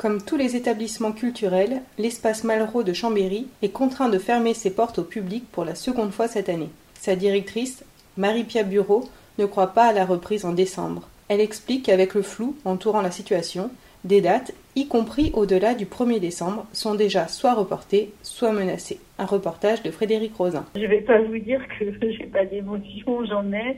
Comme tous les établissements culturels, l'espace Malraux de Chambéry est contraint de fermer ses portes au public pour la seconde fois cette année. Sa directrice, Marie-Pia Bureau, ne croit pas à la reprise en décembre. Elle explique qu'avec le flou entourant la situation, des dates, y compris au-delà du 1er décembre, sont déjà soit reportées, soit menacées. Un reportage de Frédéric Rosin. Je vais pas vous dire que j'ai pas d'émotion, j'en ai.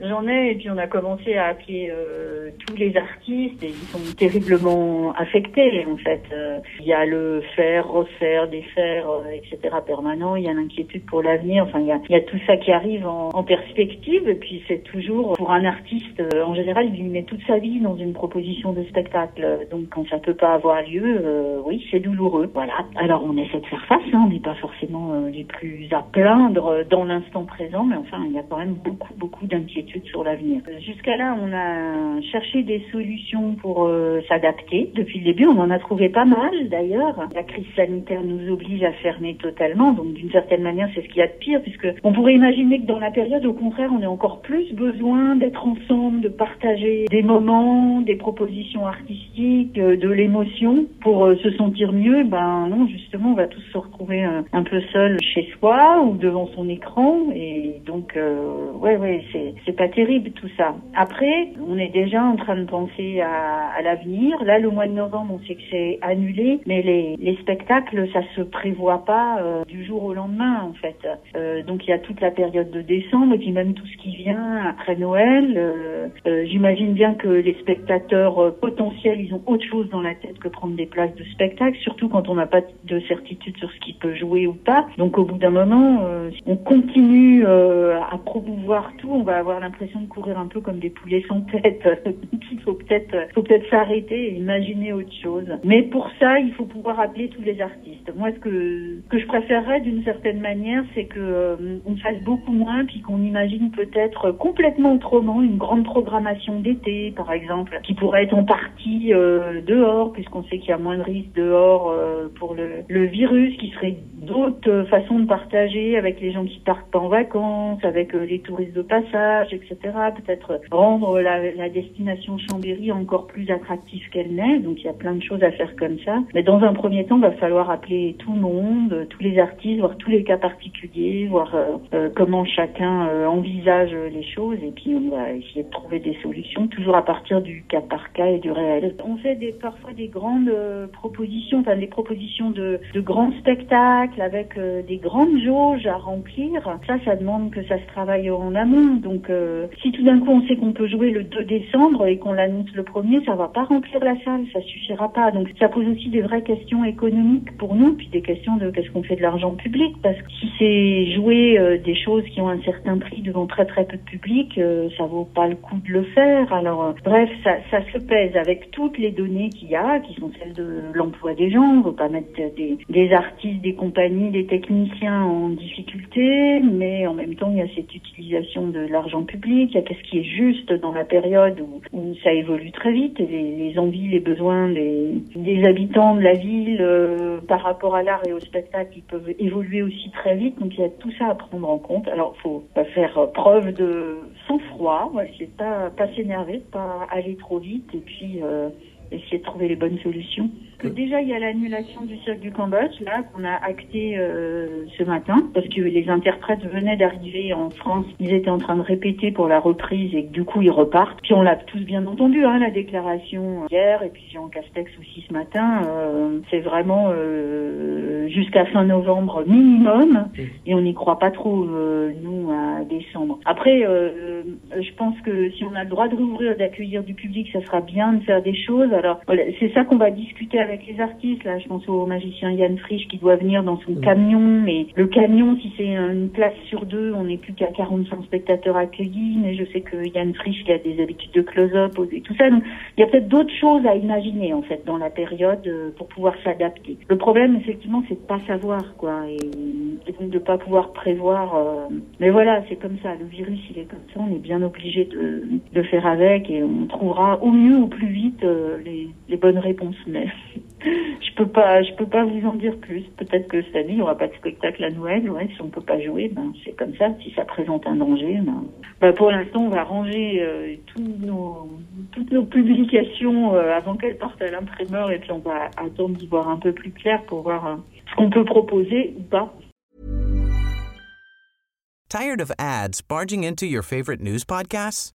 J'en ai, et puis on a commencé à appeler euh, tous les artistes, et ils sont terriblement affectés, en fait. Euh, il y a le faire, refaire, défaire, euh, etc. permanent, il y a l'inquiétude pour l'avenir, enfin, il y a, tout ça qui arrive en, perspective, et puis c'est toujours, pour un artiste, euh, en général, il met toute sa vie dans une proposition de spectacle, donc quand pas avoir lieu, oui, c'est douloureux, voilà. Alors on essaie de faire face, hein, on n'est pas forcément euh, les plus à plaindre dans l'instant présent, mais enfin, il y a quand même beaucoup, beaucoup d'inquiétudes sur l'avenir. Jusqu'à là, on a cherché des solutions pour euh, s'adapter. Depuis le début, on en a trouvé pas mal d'ailleurs. La crise sanitaire nous oblige à fermer totalement, donc d'une certaine manière, c'est ce qu'il y a de pire, puisque on pourrait imaginer que dans la période, au contraire, on ait encore plus besoin d'être ensemble, de partager des moments, des propositions artistiques, euh, de l'émotion pour se sentir mieux. Ben non, justement, on va tous se retrouver un peu seul chez soi ou devant son écran et donc euh, ouais ouais c'est c'est pas terrible tout ça. Après on est déjà en train de penser à, à l'avenir. Là le mois de novembre on sait que c'est annulé mais les les spectacles ça se prévoit pas euh, du jour au lendemain en fait. Euh, donc il y a toute la période de décembre et puis même tout ce qui vient après Noël. Euh, euh, j'imagine bien que les spectateurs potentiels ils ont autre chose dans la tête que prendre des places de spectacle surtout quand on n'a pas de certitude sur ce qui peut jouer ou pas. Donc au bout d'un moment, euh, on continue euh, à promouvoir tout, on va avoir l'impression de courir un peu comme des poulets sans tête. il faut peut-être faut peut-être s'arrêter et imaginer autre chose. Mais pour ça, il faut pouvoir appeler tous les artistes. Moi, ce que que je préférerais d'une certaine manière, c'est que euh, on fasse beaucoup moins, puis qu'on imagine peut-être complètement autrement une grande programmation d'été, par exemple, qui pourrait être en partie dehors, puisqu'on sait qu'il y a moins de risques dehors pour le, le virus, qui serait d'autres façons de partager avec les gens qui partent pas en vacances, avec euh, les touristes de passage, etc. Peut-être rendre la, la, destination Chambéry encore plus attractive qu'elle n'est. Donc il y a plein de choses à faire comme ça. Mais dans un premier temps, il va falloir appeler tout le monde, tous les artistes, voir tous les cas particuliers, voir euh, euh comment chacun euh, envisage les choses et puis on va essayer de trouver des solutions, toujours à partir du cas par cas et du réel. On fait des, parfois des grandes propositions, enfin des propositions de, de grands spectacles avec euh, des grandes jauges à remplir, ça, ça demande que ça se travaille en amont. Donc, euh, si tout d'un coup on sait qu'on peut jouer le 2 décembre et qu'on l'annonce le premier, ça va pas remplir la salle, ça suffira pas. Donc, ça pose aussi des vraies questions économiques pour nous, puis des questions de qu'est-ce qu'on fait de l'argent public, parce que si c'est jouer euh, des choses qui ont un certain prix devant très très peu de public, ça vaut pas le coup de le faire. Alors, bref, ça, ça se pèse avec toutes les données qu'il y a, qui sont celles de l'emploi des gens. On veut pas mettre des, artistes, des compagnies, des techniciens en difficulté, mais en même temps, il y a cette utilisation de l'argent public, il y a qu'est-ce qui est juste dans la période où, ça évolue très vite, les, envies, les besoins des, habitants de la ville euh, par rapport à l'art et au spectacle, ils peuvent évoluer aussi très vite, donc il y a tout ça à prendre en compte. Alors, il faut faire preuve de sang-froid, de pas, pas s'énerver, pas aller trop vite, et puis euh, essayer de trouver les bonnes solutions que déjà il y a l'annulation du cirque du Cambodge là qu'on a acté euh, ce matin parce que les interprètes venaient d'arriver en France, ils étaient en train de répéter pour la reprise et que du coup ils repartent. Puis on l'a tous bien entendu hein, la déclaration hier et puis Jean Castex aussi ce matin. Euh, c'est vraiment euh, jusqu'à fin novembre minimum et on n'y croit pas trop euh, nous à décembre. Après euh, je pense que si on a le droit de rouvrir, d'accueillir du public, ça sera bien de faire des choses Alors voilà, c'est ça qu'on va discuter avec les artistes. Là, je pense au magicien Yann Frisch qui doit venir dans son camion, mais le camion, si c'est une place sur deux, on n'est plus qu'à 45 spectateurs accueillis. Mais je sais que Yann Frisch il a des habitudes de close-up et tout ça. Donc il y a peut-être d'autres choses à imaginer en fait dans la période euh, pour pouvoir s'adapter. Le problème effectivement, c'est de pas savoir quoi et, et de pas pouvoir prévoir. euh, mais voilà, c'est comme ça. Le virus, il est comme ça. On est bien obligé de, de faire avec et on trouvera au mieux, au plus vite euh, les, bonnes réponses. Mais je peux pas, je peux pas vous en dire plus. Peut-être que cette année, il y aura pas de spectacle à Noël. Ouais, si on peut pas jouer, ben c'est comme ça. Si ça présente un danger, ben, ben, pour l'instant, on va ranger euh, nos, toutes nos publications euh, avant qu'elles partent à l'imprimeur et puis on va attendre d'y voir un peu plus clair pour voir euh, ce qu'on peut proposer ou pas. Tired of ads barging into your favorite news podcasts?